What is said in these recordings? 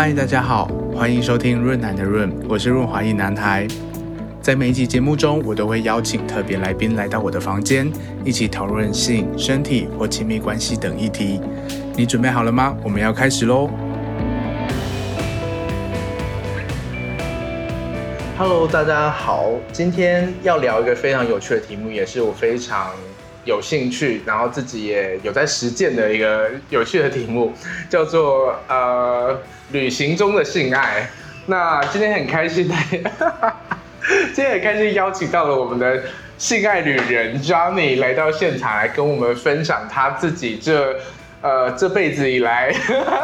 嗨，大家好，欢迎收听润男的润，我是润滑一男孩。在每一集节目中，我都会邀请特别来宾来到我的房间，一起讨论性、身体或亲密关系等议题。你准备好了吗？我们要开始喽！Hello，大家好，今天要聊一个非常有趣的题目，也是我非常有兴趣，然后自己也有在实践的一个有趣的题目，叫做呃。旅行中的性爱，那今天很开心，今天很开心邀请到了我们的性爱旅人 Johnny 来到现场，来跟我们分享他自己这。呃，这辈子以来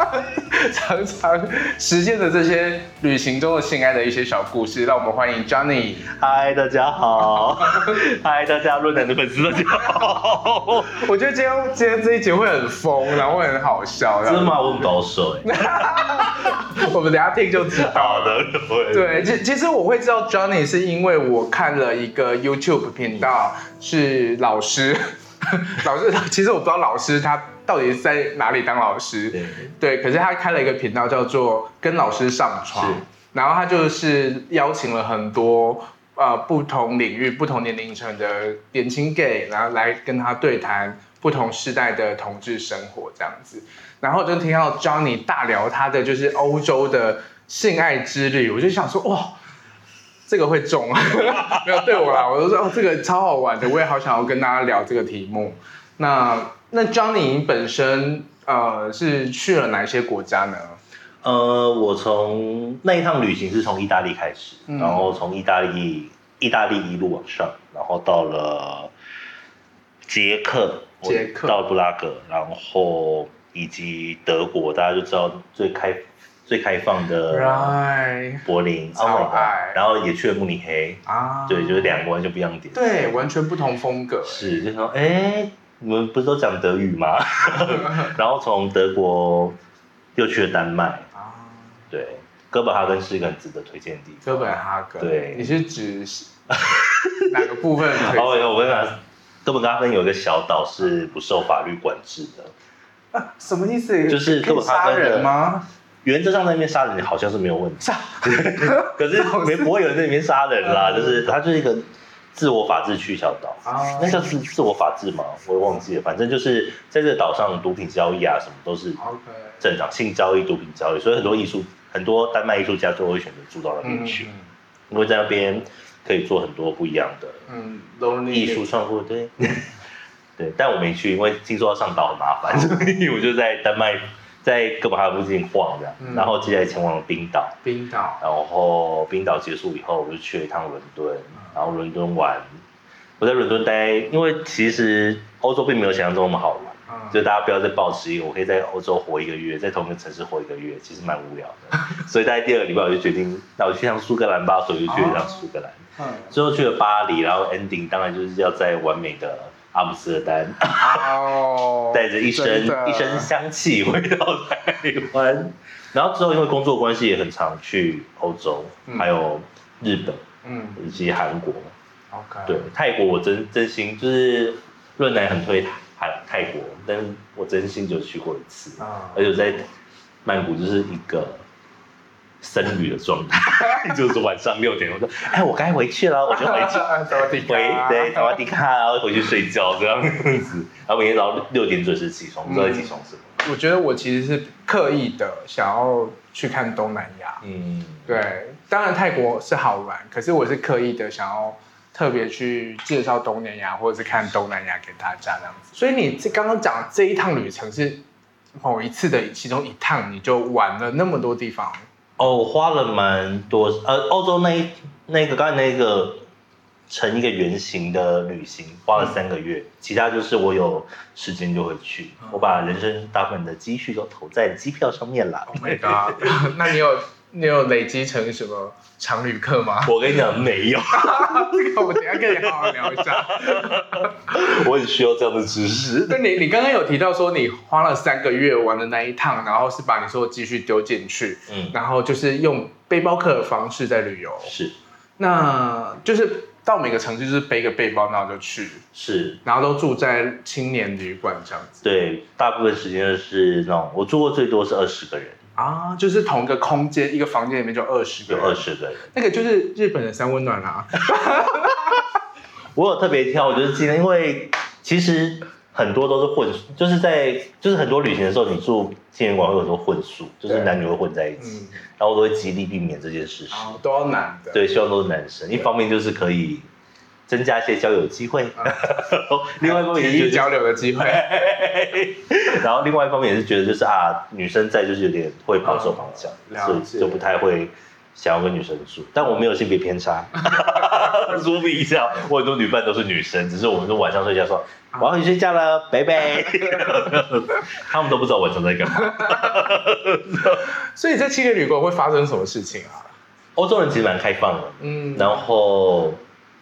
常常实践的这些旅行中的性爱的一些小故事，让我们欢迎 Johnny。嗨，大家好。嗨，大家论坛的粉丝大家好。我觉得今天今天这一集会很疯，然后会很好笑。真的吗？我很保守。我们等下听就知道了。对，其其实我会知道 Johnny 是因为我看了一个 YouTube 频道，是老师。老师，其实我不知道老师他。到底在哪里当老师？对，对，可是他开了一个频道，叫做“跟老师上床”，然后他就是邀请了很多呃不同领域、不同年龄层的年轻 gay，然后来跟他对谈不同世代的同志生活这样子。然后就听到 Johnny 大聊他的就是欧洲的性爱之旅，我就想说哇，这个会中啊？没有对我啦，我就说哦，这个超好玩的，我也好想要跟大家聊这个题目。那那 Johnny 本身呃是去了哪些国家呢？呃，我从那一趟旅行是从意大利开始，嗯、然后从意大利意大利一路往上，然后到了捷克，捷克到布拉格，然后以及德国，大家就知道最开最开放的柏林，超爱，然后也去了慕尼黑啊，对，就是两个完全不一样的点，对，完全不同风格，是，就说哎。你们不是都讲德语吗？然后从德国又去了丹麦啊，对，哥本哈根是一个很值得推荐的地方。哥本哈根，对，你是指 哪个部分？哦，我跟你讲，哥本哈根有一个小岛是不受法律管制的。啊，什么意思？就是哥本哈根人吗？原则上那边杀人好像是没有问题，可是 没不会有人在那边杀人啦，就是它就是一个。自我法治区小岛，oh. 那叫自自我法治吗？我也忘记了。反正就是在这个岛上，毒品交易啊，什么都是正常。性交易、毒品交易，所以很多艺术，很多丹麦艺术家都会选择住到那边去，mm hmm. 因为在那边可以做很多不一样的艺术创作。对，对，但我没去，因为听说要上岛很麻烦，所以我就在丹麦。在哥本哈根附近晃着，嗯、然后接下来前往冰岛。冰岛，然后冰岛结束以后，我就去了一趟伦敦，然后伦敦玩。我在伦敦待，因为其实欧洲并没有想象中那么好玩，嗯、就大家不要再抱持一个我可以在欧洲活一个月，在同一个城市活一个月，其实蛮无聊的。所以大概第二个礼拜我就决定，那我去趟苏格兰吧，所以就去了趟苏格兰。嗯、最后去了巴黎，然后 ending 当然就是要在完美的。阿姆斯特丹，带着一身一身香气回到台湾，然后之后因为工作关系也很常去欧洲，嗯、还有日本，嗯，以及韩国。OK，对，泰国我真真心就是润男很推泰泰国，但是我真心就去过一次，啊、而且在曼谷就是一个。僧侣的状态，就是晚上六点，我说，哎，我该回去了，我就回去，回对，萨瓦迪卡，然后回去睡觉这样子，然后每天早上六点准时起床，不知道在起床什么？我觉得我其实是刻意的想要去看东南亚，嗯，对，当然泰国是好玩，可是我是刻意的想要特别去介绍东南亚，或者是看东南亚给大家这样子。所以你这刚刚讲这一趟旅程是某一次的其中一趟，你就玩了那么多地方。哦，我花了蛮多，呃，欧洲那一那个刚才那个成一个圆形的旅行，花了三个月，嗯、其他就是我有时间就会去，嗯、我把人生大部分的积蓄都投在机票上面了。Oh my god！那你有你有累积成什么常旅客吗？我跟你讲，没有。这个我们等下跟你好好聊一下。我很需要这样的知识。那你你刚刚有提到说你花了三个月玩的那一趟，然后是把你所有积蓄丢进去，嗯，然后就是用背包客的方式在旅游。是。那就是到每个城市就是背个背包，然后就去。是。然后都住在青年旅馆这样子。对，大部分时间是那种我住过最多是二十个人。啊，就是同一个空间，一个房间里面就二十个，有二十个人。那个就是日本的三温暖啊。我有特别挑，我就是今天，因为其实很多都是混，就是在就是很多旅行的时候，你住青年馆会有很多混宿，就是男女会混在一起，嗯、然后我都会极力避免这件事情。都要男的。对，希望都是男生。一方面就是可以增加一些交友机会，嗯、另外一方面也是交流的机会。然后另外一方面也是觉得就是啊，女生在就是有点会绑手绑脚，所以就不太会。想要跟女生住，但我没有性别偏差。说明一下，我很多女伴都是女生，只是我们都晚上睡觉说我要去睡觉了，拜拜。他们都不知道晚上在干嘛。所以这七个旅馆会发生什么事情啊？欧洲人其实蛮开放的，嗯，然后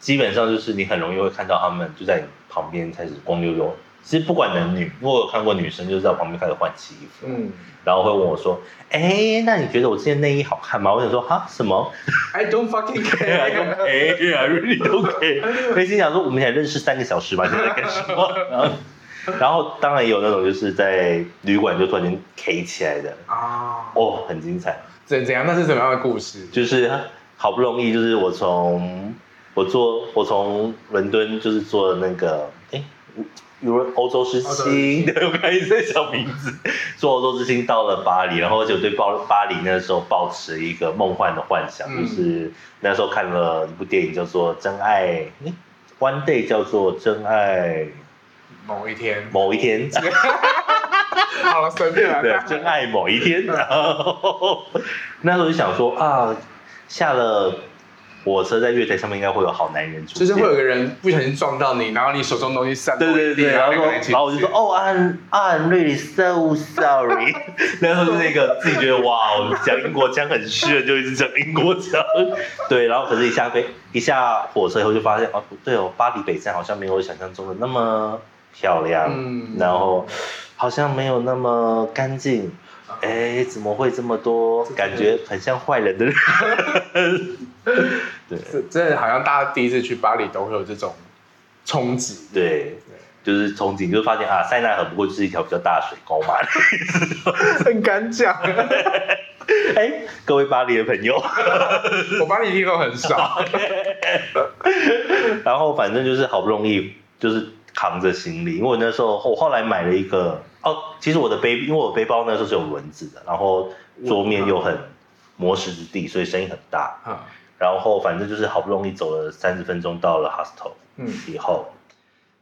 基本上就是你很容易会看到他们就在你旁边开始光溜溜。其实不管男女，我有看过女生就是在我旁边开始换起衣服，嗯。然后会问我说：“哎，那你觉得我这件内衣好看吗？”我想说：“哈，什么？I don't fucking care. I don't care. I really don't care.” 我心想说：“我们才认识三个小时吧，现在干什么？” 然后，然后当然也有那种就是在旅馆就突然间 K 起来的啊，哦，很精彩。怎怎样？那是什么样的故事？就是好不容易，就是我从我坐我从伦敦就是坐那个哎。有欧洲之星，对，我刚才在想名字。坐欧洲之星到了巴黎，然后就对巴巴黎那时候抱持一个梦幻的幻想，嗯、就是那时候看了一部电影叫做《真爱》，One Day 叫做《真爱》，某一天，某一天。好了，随便了。对，真爱某一天。然后 那时候就想说啊，下了。火车在月台上面应该会有好男人出现，就是会有个人不小心撞到你，然后你手中东西散落一地，然后说，然后我就说，哦，I'm I'm really so sorry。然后就是那个自己觉得哇，我讲英国腔很炫，就一直讲英国腔。对，然后可是一下飞一下火车以后就发现，哦，不对哦，巴黎北站好像没有我想象中的那么漂亮，嗯，然后好像没有那么干净。哎，怎么会这么多？感觉很像坏人的人。对，真的好像大家第一次去巴黎都会有这种憧憬。对，就是憧憬，就发现啊，塞纳河不过就是一条比较大的水沟嘛。很敢讲。哎，各位巴黎的朋友，我巴黎听都很少。然后反正就是好不容易，就是扛着行李，因为我那时候我后来买了一个。哦，其实我的背，因为我背包那时候是有轮子的，然后桌面又很磨石之地，所以声音很大。嗯，然后反正就是好不容易走了三十分钟到了 hostel，嗯，以后，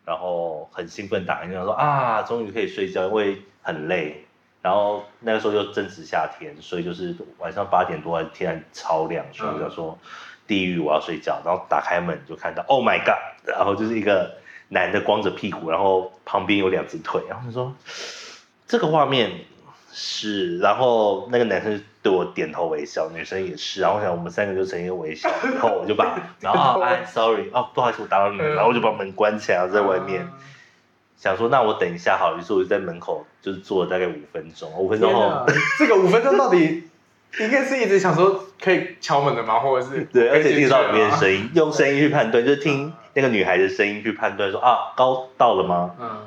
然后很兴奋打电话说啊，终于可以睡觉，因为很累。然后那个时候又正值夏天，所以就是晚上八点多，天超亮，所以我就说地狱，我要睡觉。然后打开门就看到，Oh my God！然后就是一个。男的光着屁股，然后旁边有两只腿，然后他说：“这个画面是……”然后那个男生对我点头微笑，女生也是。然后我想我们三个就成一个微笑，然后我就把……然后哎，sorry，哦，不好意思，我打扰你们，然后我就把门关起来，在外面想说，那我等一下好，于是我就在门口就是坐了大概五分钟，五分钟后，这个五分钟到底应该是一直想说可以敲门的吗？或者是对，而且听到里面的声音，用声音去判断，就是听。那个女孩的声音去判断说啊，高到了吗？嗯，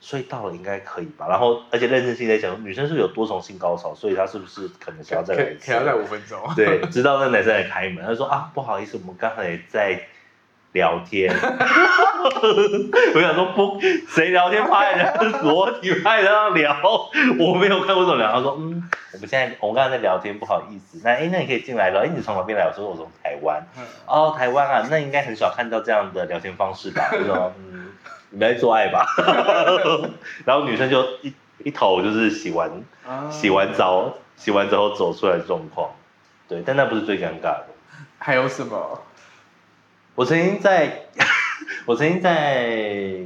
所以到了应该可以吧。然后而且认真性在想，女生是不是有多重性高潮？所以她是不是可能想要再来一次？可能要再五分钟。对，直到那男生来开门，他说啊，不好意思，我们刚才在聊天。我想说不，谁聊天趴在人家裸体趴在那聊？我没有看过这种聊。他说嗯，我们现在我们刚才在聊天，不好意思。那哎，那你可以进来了。哎，你从哪边来？我说我从台湾。嗯、哦，台湾啊，那应该很少看到这样的聊天方式吧？我 说嗯，你们在做爱吧？然后女生就一一头就是洗完，洗完澡，洗完之后走出来的状况。对，但那不是最尴尬的。还有什么？我曾经在，我曾经在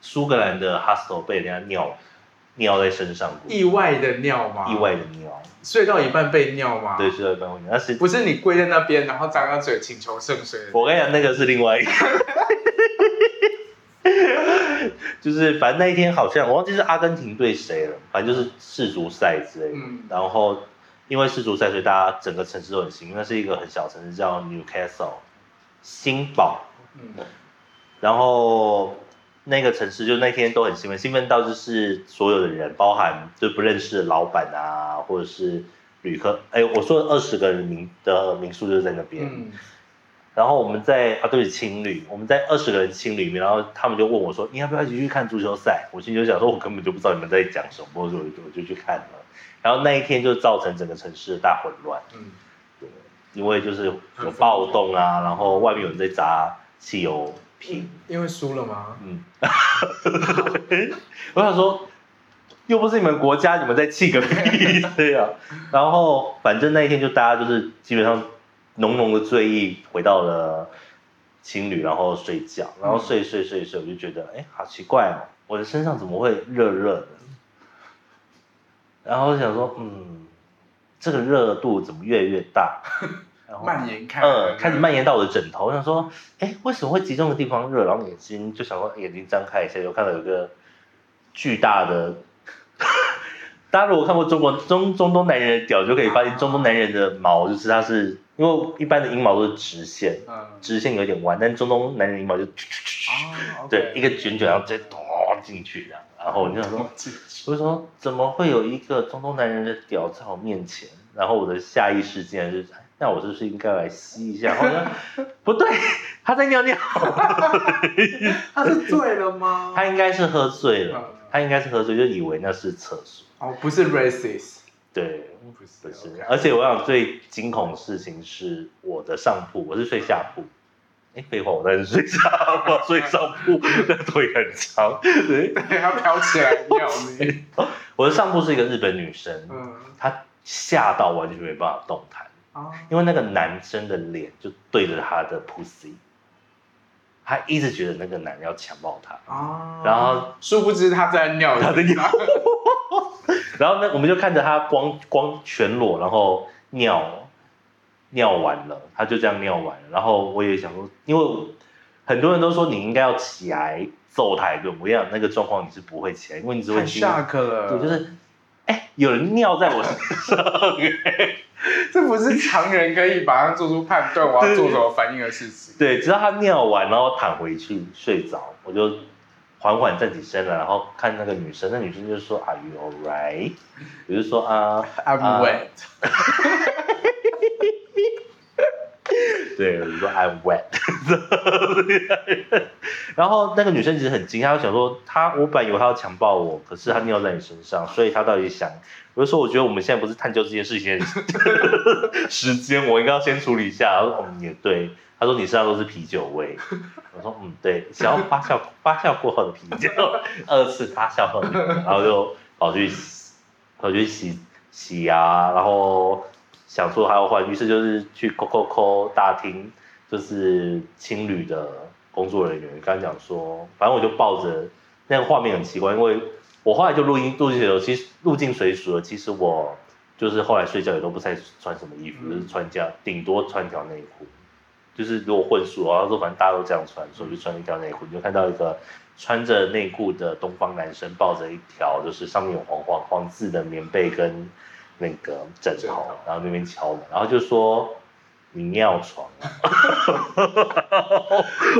苏格兰的 hostel 被人家尿尿在身上过。意外的尿吗？意外的尿。睡到一半被尿吗？对，睡到一半会尿。那是不是你跪在那边，然后张张嘴请求圣水？我跟你讲，那个是另外一个。就是反正那一天好像我忘记是阿根廷对谁了，反正就是世足赛之类的。嗯。然后因为世足赛，所以大家整个城市都很兴奋。那是一个很小城市，叫 Newcastle。新堡，嗯，然后那个城市就那天都很兴奋，兴奋到就是所有的人，包含就不认识的老板啊，或者是旅客，哎，我说二十个人民的民宿就在那边。然后我们在啊，对，青旅，我们在二十个人青旅里面，然后他们就问我说：“你要不要一起去看足球赛？”我心里就想说：“我根本就不知道你们在讲什么，我就我就去看了。”然后那一天就造成整个城市的大混乱，嗯，因为就是有暴动啊，然后外面有人在砸汽油瓶，因为输了吗？嗯，我想说，又不是你们国家，你们在气个屁，对啊。然后反正那一天就大家就是基本上。浓浓的醉意回到了青旅，然后睡觉，然后睡睡睡睡，我就觉得，哎，好奇怪哦，我的身上怎么会热热的？然后想说，嗯，这个热度怎么越来越大？然后蔓延开，嗯，开始蔓延到我的枕头。我想说，哎，为什么会集中的地方热？然后眼睛就想说，眼睛张开一下，就看到有个巨大的。大家如果看过中国中中东男人的屌，就可以发现中东男人的毛就是它是，因为一般的阴毛都是直线，直线有点弯，但中东男人阴毛就，对，一个卷卷然后直接拖进去这样，然后我就想说，我就说怎么会有一个中东男人的屌在我面前？然后我的下意识竟然是，那我是不是应该来吸一下？好像不对，他在尿尿，他是醉了吗？他应该是喝醉了，他应该是喝醉，就以为那是厕所。哦，不是 racist，对，不是，不是而且我想最惊恐的事情是我的上铺，我是睡下铺，哎，废话，我在睡下铺，睡上铺，那腿很长，对，对，要飘起来尿你。我的上铺是一个日本女生，嗯，她吓到完全没办法动弹，啊，因为那个男生的脸就对着她的 pussy，她一直觉得那个男人要强暴她，啊，然后殊不知他在尿，他在尿。然后呢，我们就看着他光光全裸，然后尿尿完了，他就这样尿完了。然后我也想说，因为很多人都说你应该要起来揍他一顿，我想那个状况你是不会起来，因为你只会听。下课了。对，就是，哎，有人尿在我身上，这不是常人可以马上做出判断我要做什么反应的事情。对，直到他尿完，然后躺回去睡着，我就。缓缓站起身来，然后看那个女生，那女生就说：“Are you alright？” 我就说啊，I'm wet。对，我就说 I'm wet。然后那个女生其实很惊讶，她想说：“她我本以为她要强暴我，可是她尿在你身上，所以她到底想……”我就说：“我觉得我们现在不是探究这件事情的时间，我应该要先处理一下。”然后嗯，也对。他说：“你身上都是啤酒味。”我说：“嗯，对，想要发酵发酵过后的啤酒，二次发酵后的，然后就跑去跑去洗洗牙，然后想说还要换，于是就是去扣扣扣大厅，就是青旅的工作人员，刚讲说，反正我就抱着那个画面很奇怪，因为我后来就录音录进去了，其实入境随俗了，其实我就是后来睡觉也都不太穿什么衣服，就是穿这样，顶多穿条内裤。”就是如果混宿啊，他说反正大家都这样穿，所以就穿一条内裤，你就看到一个穿着内裤的东方男生抱着一条就是上面有黄黄黄字的棉被跟那个枕头，然后那边敲门，然后就说你尿床，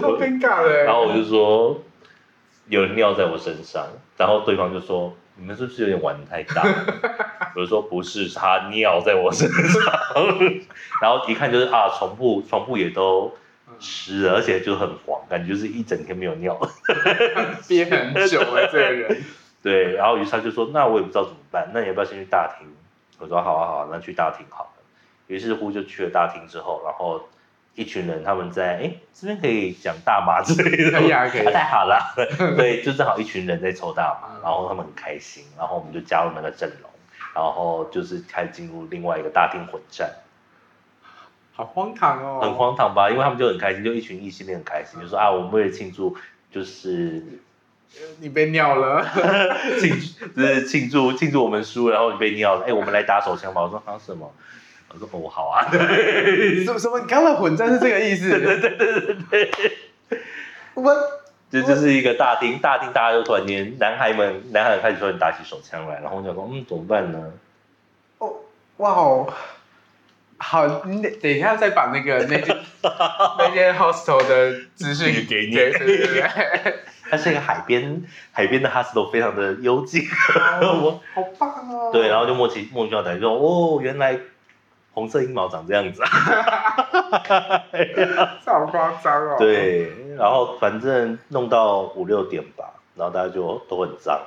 好尴尬的。然后我就说有人尿在我身上，然后对方就说你们是不是有点玩太大？我就说不是，他尿在我身上。然后一看就是啊，床铺床铺也都湿了，而且就很黄，感觉就是一整天没有尿，憋很久了，这个人。对，然后于是他就说，那我也不知道怎么办，那你要不要先去大厅？我说好啊好啊，那去大厅好了。于是乎就去了大厅之后，然后一群人他们在哎这边可以讲大麻之类的，可以啊可以，太好了。对，就正好一群人在抽大麻，然后他们很开心，然后我们就加入那个阵容，然后就是开始进入另外一个大厅混战。好荒唐哦！很荒唐吧？因为他们就很开心，就一群异性恋很开心，就说啊，我们为了庆祝，就是你被尿了，庆就是庆祝庆祝我们输，然后你被尿了，哎，我们来打手枪吧。我说啊什么？我说哦好啊。什么什么？你刚才混战是这个意思？对对对对对。我这就是一个大厅，大厅大家就突然间，男孩们男孩们开始突然打起手枪来，然后我就说嗯怎么办呢？哦哇哦。好，你等等一下再把那个那句 那间 hostel 的资讯给你，对对对对，它是一个海边，海边的 hostel 非常的幽静，我 好棒哦。对，然后就莫奇莫名其妙说，哦，原来红色阴毛长这样子啊，这好夸张哦。对，然后反正弄到五六点吧，然后大家就都很脏。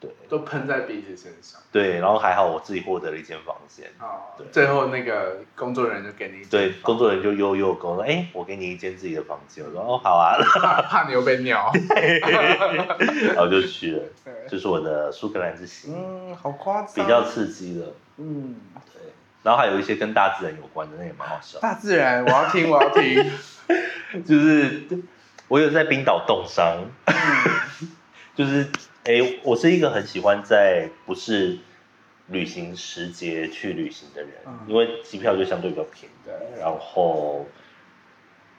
对，都喷在彼此身上。对，然后还好我自己获得了一间房间。哦，对，最后那个工作人员就给你。对，工作人员就悠悠跟我说：“哎，我给你一间自己的房间。”我说：“哦，好啊。”怕怕你又被尿。然后就去了，就是我的苏格兰之行。嗯，好夸张。比较刺激的。嗯，对。然后还有一些跟大自然有关的，那也蛮好笑。大自然，我要听，我要听。就是我有在冰岛冻伤。就是。哎，我是一个很喜欢在不是旅行时节去旅行的人，嗯、因为机票就相对比较便宜。对然后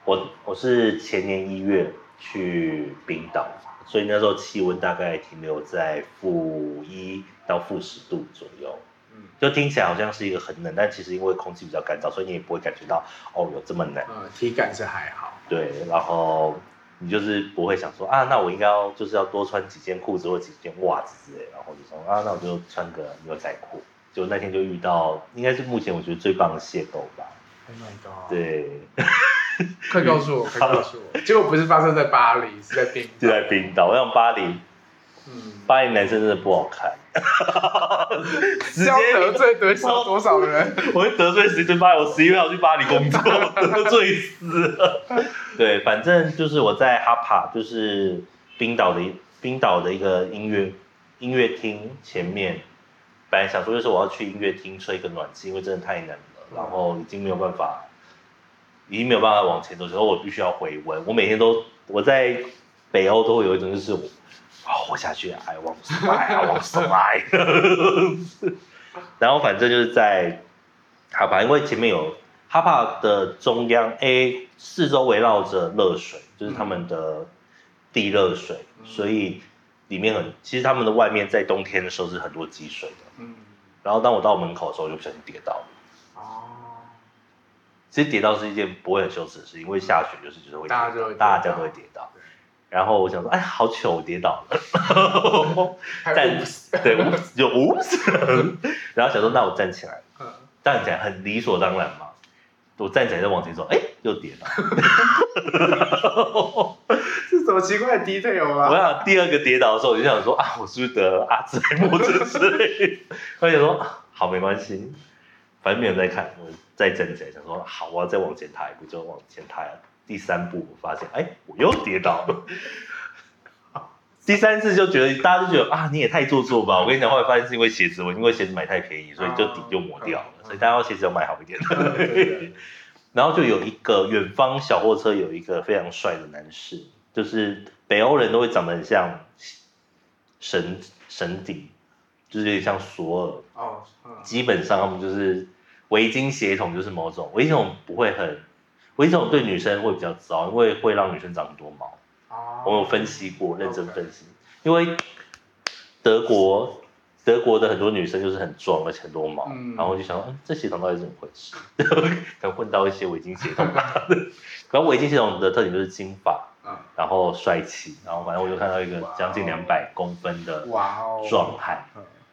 我我是前年一月去冰岛，所以那时候气温大概停留在负一到负十度左右。嗯，就听起来好像是一个很冷，但其实因为空气比较干燥，所以你也不会感觉到哦有这么冷。嗯，体感是还好。对，然后。你就是不会想说啊，那我应该要就是要多穿几件裤子或几件袜子之类，然后就说啊，那我就穿个牛仔裤。就那天就遇到，应该是目前我觉得最棒的邂逅吧。Oh my god！对，快告诉我，快告诉我，结果不是发生在巴黎，是在冰，就在冰岛。我想巴黎，嗯，巴黎男生真的不好看。直接得罪得罪多少人？我会得罪谁？就巴黎，我十一月要去巴黎工作，得罪死了。对，反正就是我在哈帕，就是冰岛的冰岛的一个音乐音乐厅前面。本来想说就是我要去音乐厅吹一个暖气，因为真的太冷了，然后已经没有办法，已经没有办法往前走，之后我必须要回温。我每天都我在北欧都会有一种就是我。活下去，I want to fly，I want to fly。然后反正就是在哈帕，因为前面有哈帕的中央，A 四周围绕着热水，就是他们的地热水，嗯、所以里面很，其实他们的外面在冬天的时候是很多积水的。嗯。然后当我到门口的时候，就不小心跌倒了。哦。其实跌倒是一件不会很羞耻的事，因为下雪就是就是会跌倒，大家就会大家都会跌倒。然后我想说，哎，好糗，我跌倒了，站，对，就呜，然后想说，那我站起来，站起来很理所当然嘛，我站起来再往前走，哎，又跌倒，是什么奇怪的 detail 啊？我想第二个跌倒的时候，我就想说，啊，我是不是得阿兹海默症之类？我想说，好，没关系，反正没有人在看，我再站起来，想说，好，我要再往前踏一步，就往前踏。第三步，我发现，哎，我又跌倒了。第三次就觉得，大家都觉得啊，你也太做作吧。我跟你讲，后来发现是因为鞋子，我因为鞋子买太便宜，所以就底就磨掉了。所以大家鞋子要买好一点的。然后就有一个远方小货车，有一个非常帅的男士，就是北欧人都会长得很像神神顶，就是有点像索尔。哦。基本上他们就是围巾鞋筒，就是某种围巾协同不会很。围巾这种对女生会比较糟，因为会让女生长很多毛。Oh, 我有分析过，认真分析。因为德国德国的很多女生就是很壮，而且很多毛，嗯、然后我就想说，嗯，这协同到底是怎么回事？可能混到一些围巾协同。然后围巾协同的特点就是金发，然后帅气，然后反正我就看到一个将近两百公分的壮汉。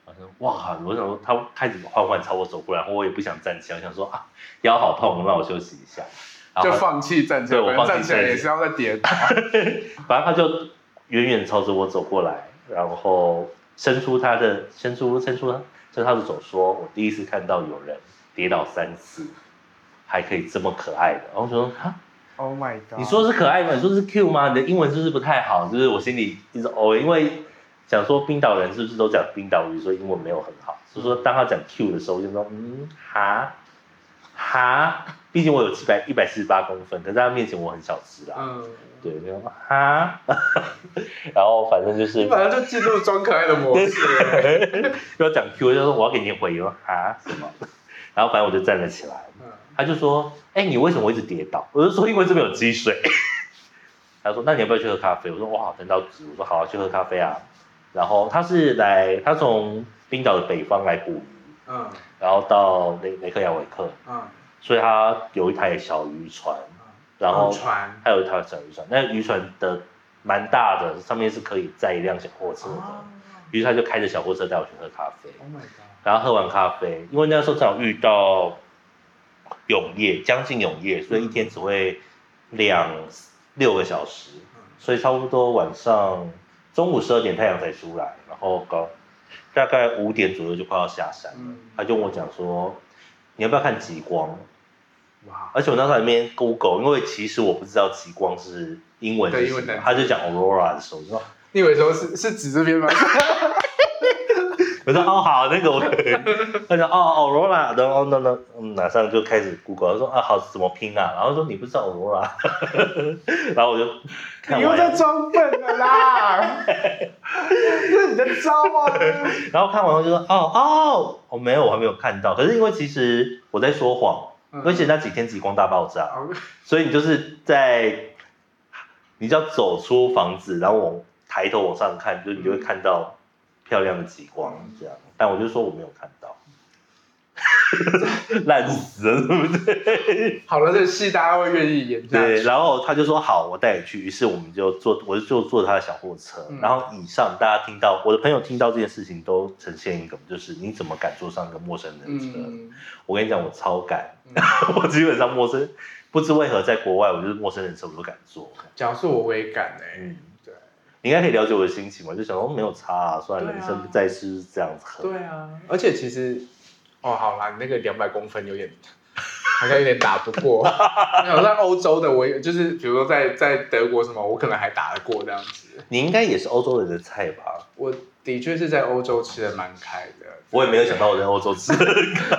我说哇，我想说他开始缓缓朝我走过来，然后我也不想站起来，我想说啊，腰好痛，让我休息一下。就放弃站起来，对，我站起来也是要再跌倒。反正他就远远朝着我走过来，然后伸出他的伸出伸出伸出他的手，说：“我第一次看到有人跌倒三次，还可以这么可爱的。”然后我说：“哈，Oh my god！” 你说是可爱吗？你说是 Q 吗？你的英文是不是不太好？就是我心里一直哦，因为想说冰岛人是不是都讲冰岛语，所以英文没有很好。所以说当他讲 Q 的时候，我就说：“嗯，哈。”哈，毕竟我有七百一百四十八公分，可是在他面前我很小只啊。嗯，对，没有哈，然后反正就是，反正就进入装可爱的模式。要讲 Q，就说我要给你回应哈什么，然后反正我就站了起来。嗯，他就说，哎、欸，你为什么会一直跌倒？我就说因为这边有积水。他说，那你要不要去喝咖啡？我说哇，等到值。我说好啊，去喝咖啡啊。然后他是来，他从冰岛的北方来捕鱼。嗯，然后到雷雷克雅维克。嗯。所以他有一台小渔船，然后船。还有一台小渔船，那渔船的蛮大的，上面是可以载一辆小货车的，于是他就开着小货车带我去喝咖啡，oh，然后喝完咖啡，因为那时候正好遇到永夜，将近永夜，所以一天只会两六个小时，所以差不多晚上中午十二点太阳才出来，然后高大概五点左右就快要下山了，他就跟我讲说，你要不要看极光？哇！而且我那时候还没 Google，因为其实我不知道极光是英文，英文的，他就讲 Aurora 的时候，说你以为说是是指这边吗？我说哦好，那个我可以。他说哦 Aurora，然后那那嗯马上就开始 Google，他说啊好怎么拼啊？然后说你不知道 Aurora，然后我就你又在装笨了啦，这是你的招啊！然后看完后就说哦哦我没有我还没有看到，可是因为其实我在说谎。而且那几天极光大爆炸，所以你就是在，你就要走出房子，然后往抬头往上看，就你就会看到漂亮的极光这样。但我就说我没有看到。烂死了，对不对？好了，这个戏大家会愿意演。对，然后他就说好，我带你去。于是我们就坐，我就就坐他的小货车。嗯、然后以上大家听到，我的朋友听到这件事情都呈现一个，就是你怎么敢坐上一个陌生人车？嗯、我跟你讲，我超敢。嗯、我基本上陌生，不知为何在国外，我就是陌生人车我都敢坐。假如是我，我也敢哎、欸。你应该可以了解我的心情嘛？就想说没有差啊，算了，人生在世是这样子。对啊，而且其实。哦，好啦，你那个两百公分有点，好像有点打不过。好像欧洲的，我就是比如说在在德国什么，我可能还打得过这样子。你应该也是欧洲人的菜吧？我的确是在欧洲吃的蛮开的。我也没有想到我在欧洲吃的开。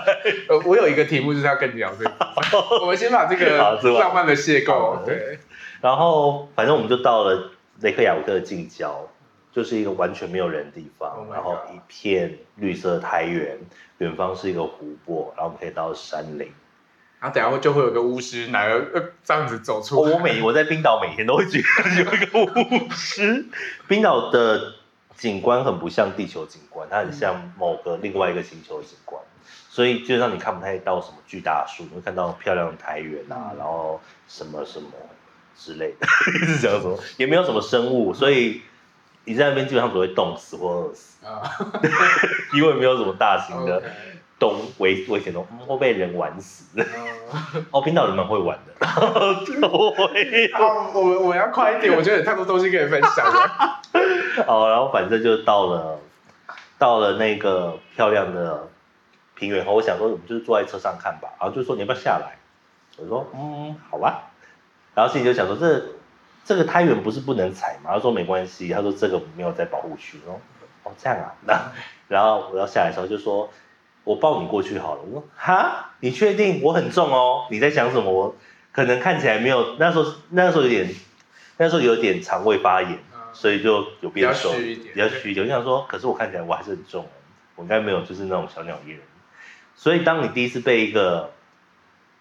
呃，我有一个题目就是要跟你聊这个。我们先把这个浪漫的邂逅。对。然后，反正我们就到了雷克雅未克的近郊。就是一个完全没有人的地方，oh、然后一片绿色苔原，远方是一个湖泊，然后我们可以到山林。然后等下就会有个巫师，哪个这样子走出来。我每我在冰岛每天都会觉得有一个巫师。冰岛的景观很不像地球景观，它很像某个另外一个星球的景观，所以就让你看不太到什么巨大树，你会看到漂亮的苔原啊，然后什么什么之类的，一直讲什么，也没有什么生物，所以。你在那边基本上只会冻死或饿死啊，因为没有什么大型的动危危险动物会被人玩死。哦，冰岛人蛮会玩的。对，好，我们我要快一点，我觉得有太多东西可以分享了。哦，然后反正就到了到了那个漂亮的平原后，我想说我们就是坐在车上看吧，然后就说你要不要下来？我说嗯，好吧。然后心里就想说这。这个胎源不是不能踩吗？他说没关系，他说这个没有在保护区哦。哦，这样啊，那然后我要下来的时候就说，我抱你过去好了。我说哈，你确定？我很重哦。你在想什么？我可能看起来没有，那时候那时候有点，那时候有点肠胃发炎，所以就有变瘦，比较虚一点。我想说，可是我看起来我还是很重，我应该没有就是那种小鸟依人。所以当你第一次被一个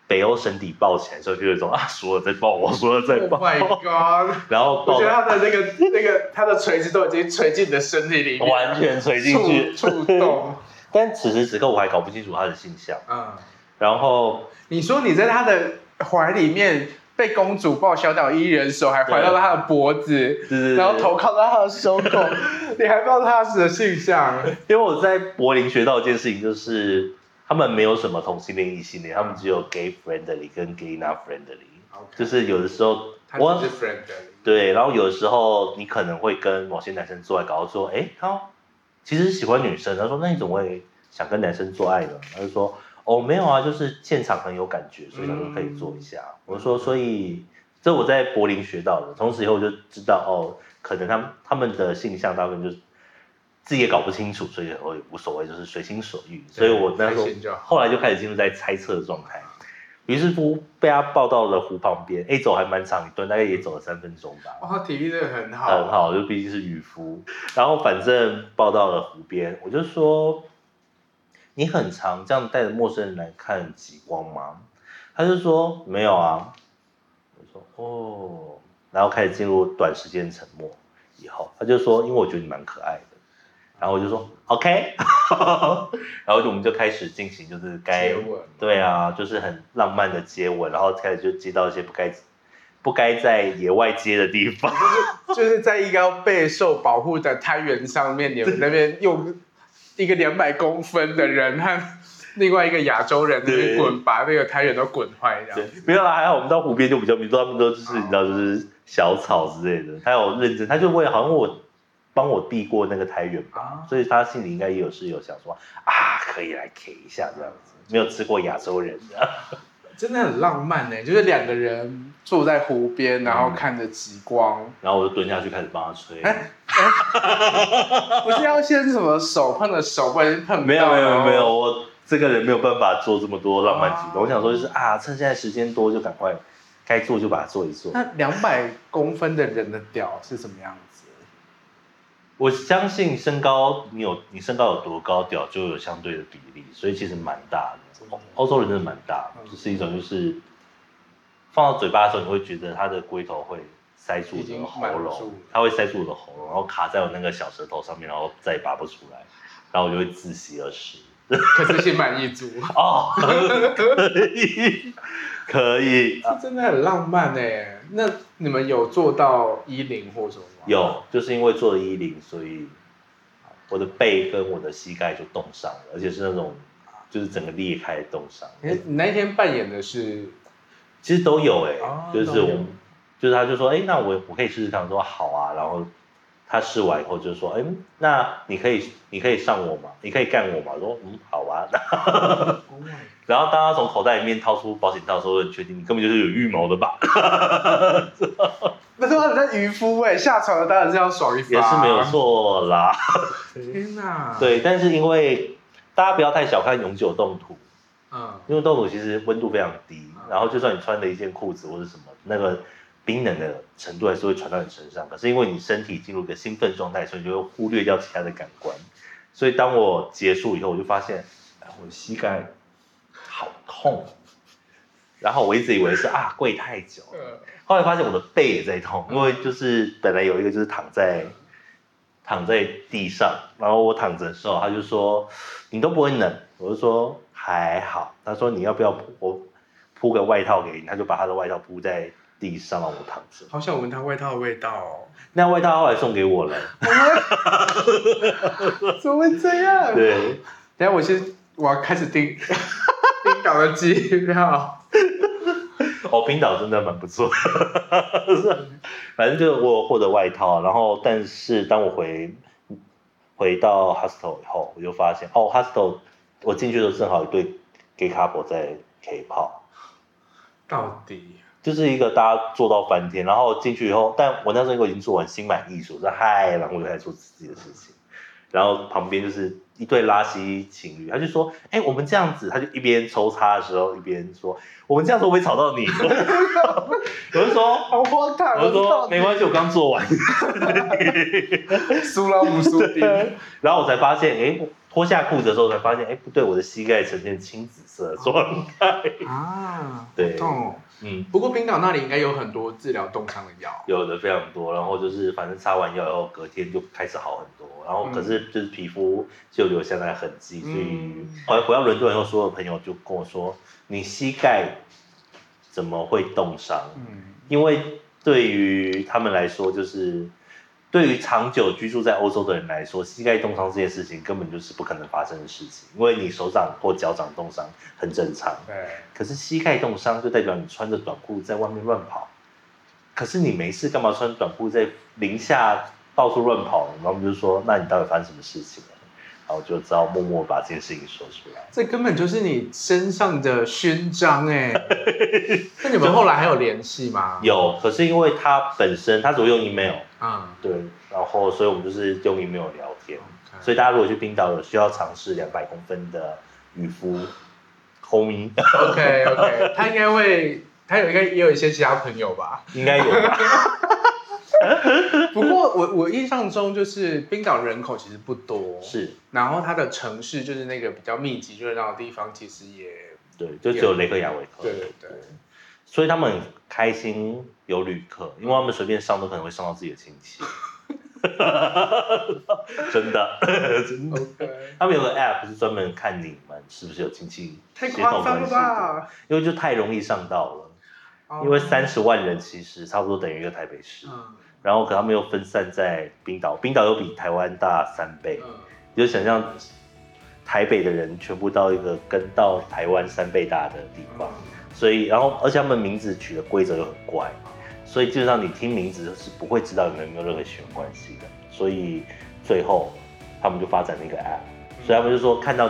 北欧神邸抱起来的时候，就有一种啊，说了再抱我，说了再抱。Oh my god！然后我觉得他的那个那个他的锤子都已经锤进你的身体里面，完全锤进去触动。但此时此刻我还搞不清楚他的性向。嗯。然后你说你在他的怀里面被公主抱小鸟依人手，还环到了他的脖子，然后头靠到他的胸口，你还不知道他的性向？因为我在柏林学到一件事情，就是。他们没有什么同性恋、异性恋，他们只有 gay friendly 跟 gay not friendly，Okay. 就是有的时候我对，然后有的时候你可能会跟某些男生做爱，搞到说，哎，他其实喜欢女生，他说那你怎么会想跟男生做爱呢？他就说，哦，没有啊，就是现场很有感觉，所以他说可以做一下。嗯、我说，所以这我在柏林学到的，从此以后我就知道，哦，可能他们他们的性向大部分就是。自己也搞不清楚，所以我也无所谓，就是随心所欲。所以我那时候后来就开始进入在猜测的状态。于是乎被他抱到了湖旁边，哎，走还蛮长一段，大概也走了三分钟吧。哇，体力真的很好，很好，就毕竟是渔夫。然后反正抱到了湖边，我就说：“你很常这样带着陌生人来看极光吗？”他就说：“没有啊。”我说：“哦。”然后开始进入短时间沉默。以后他就说：“因为我觉得你蛮可爱的。”然后我就说 OK，然后就我们就开始进行就是该对啊，就是很浪漫的接吻，然后开始就接到一些不该不该在野外接的地方，就是就是在一个要备受保护的胎源上面，你们那边用一个两百公分的人和另外一个亚洲人那边滚，把那个胎源都滚坏这样。没有啦，还好我们到湖边就比较没，他们都就是你知道就是小草之类的，他有认真，他就会好像我。帮我递过那个胎源吧，所以他心里应该也有是有想说啊，可以来 K 一下这样子，没有吃过亚洲人的，真的很浪漫呢，就是两个人坐在湖边，然后看着极光，然后我就蹲下去开始帮他吹。哎，不是要先什么手碰着手，不然碰没有没有没有，我这个人没有办法做这么多浪漫举动。我想说就是啊，趁现在时间多，就赶快该做就把它做一做。那两百公分的人的屌是什么样？我相信身高，你有你身高有多高，屌就有相对的比例，所以其实蛮大的。欧洲人真的蛮大的，就是一种就是放到嘴巴的时候，你会觉得它的龟头会塞住你的喉咙，它会塞住我的喉咙，然后卡在我那个小舌头上面，然后再也拔不出来，然后我就会窒息而死。可是心满意足哦，可以，可以，这真的很浪漫哎。那你们有做到一零或什么？有，就是因为做了一零，所以我的背跟我的膝盖就冻伤了，而且是那种就是整个裂开的冻伤。你你那天扮演的是？其实都有哎、欸，哦、就是我，就是他就说，哎、欸，那我我可以试试看，说好啊，然后他试完以后就说，哎、欸，那你可以你可以上我吗？你可以干我吗？我说嗯，好啊。然后当他从口袋里面掏出保险套的时候，很确定你根本就是有预谋的吧？那是他在渔夫哎，下船了当然是要爽一发，也是没有错啦。天哪！对，但是因为大家不要太小看永久冻土，嗯，因为冻土其实温度非常低，嗯、然后就算你穿了一件裤子或者什么，那个冰冷的程度还是会传到你身上。可是因为你身体进入一个兴奋状态，所以你就会忽略掉其他的感官。所以当我结束以后，我就发现，我的膝盖好痛。然后我一直以为是啊跪太久，后来发现我的背也在痛，因为就是本来有一个就是躺在躺在地上，然后我躺着的时候，他就说你都不会冷，我就说还好，他说你要不要铺我铺个外套给你，他就把他的外套铺在地上让我躺着。好想闻他外套的味道哦，那外套后来送给我了，怎么会这样？对，等下我先我要开始订冰岛的机票。哦，冰岛真的蛮不错，反正就我有获得外套，然后但是当我回回到 hostel 以后，我就发现哦，hostel 我进去的时候正好一对 gay couple 在 K 泡，到底就是一个大家做到翻天，然后进去以后，但我那时候已经做完心满意足，说嗨，然后我就开始做自己的事情，然后旁边就是。一对拉稀情侣，他就说：“哎、欸，我们这样子。”他就一边抽插的时候，一边说：“我们这样子会不会吵到你？”我就说：“好荒唐。”我就说：“没关系，我刚做完。” 输了无输定。然后我才发现，哎、欸，脱下裤子的时候才发现，哎、欸，不对，我的膝盖呈现青紫色的状态啊，对，痛。嗯，不过冰岛那里应该有很多治疗冻伤的药，有的非常多。然后就是反正擦完药以后，隔天就开始好很多。然后可是就是皮肤就留下来痕迹，嗯、所以后来回到伦敦以后，所有朋友就跟我说：“你膝盖怎么会冻伤？”嗯，因为对于他们来说，就是。对于长久居住在欧洲的人来说，膝盖冻伤这件事情根本就是不可能发生的事情，因为你手掌或脚掌冻伤很正常。对。可是膝盖冻伤就代表你穿着短裤在外面乱跑，可是你没事干嘛穿短裤在零下到处乱跑？然后我们就说，那你到底发生什么事情了？然后就只好默默把这件事情说出来。这根本就是你身上的勋章哎！那你们后来还有联系吗？有，可是因为他本身他只会用 email。嗯，对，然后所以我们就是用 email 聊天.所以大家如果去冰岛有需要尝试两百公分的渔夫，homie。OK OK，他应该会，他有应该也有一些其他朋友吧？应该有吧。不过我我印象中就是冰岛人口其实不多，是，然后它的城市就是那个比较密集热闹的地方，其实也对，就只有雷克雅维克。对对对。所以他们很开心有旅客，因为他们随便上都可能会上到自己的亲戚。真的，真的。他们有个 app 是专门看你们是不是有亲戚太夸张了吧？因为就太容易上到了。Oh. 因为三十万人其实差不多等于一个台北市，嗯、然后可他们又分散在冰岛，冰岛又比台湾大三倍，嗯、你就想象台北的人全部到一个跟到台湾三倍大的地方，嗯、所以然后而且他们名字取的规则又很怪。所以基本上你听名字是不会知道有没有任何血缘关系的，所以最后他们就发展了一个 app，所以他们就说看到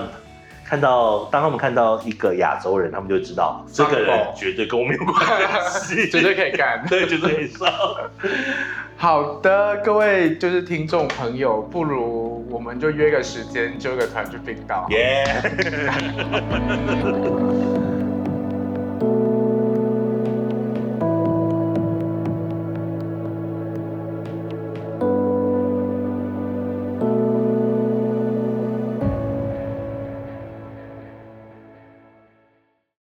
看到当他们看到一个亚洲人，他们就知道这个人绝对跟我没有关系，绝对可以干，对，绝对可以上。好的，各位就是听众朋友，不如我们就约个时间，揪个团去冰岛。耶。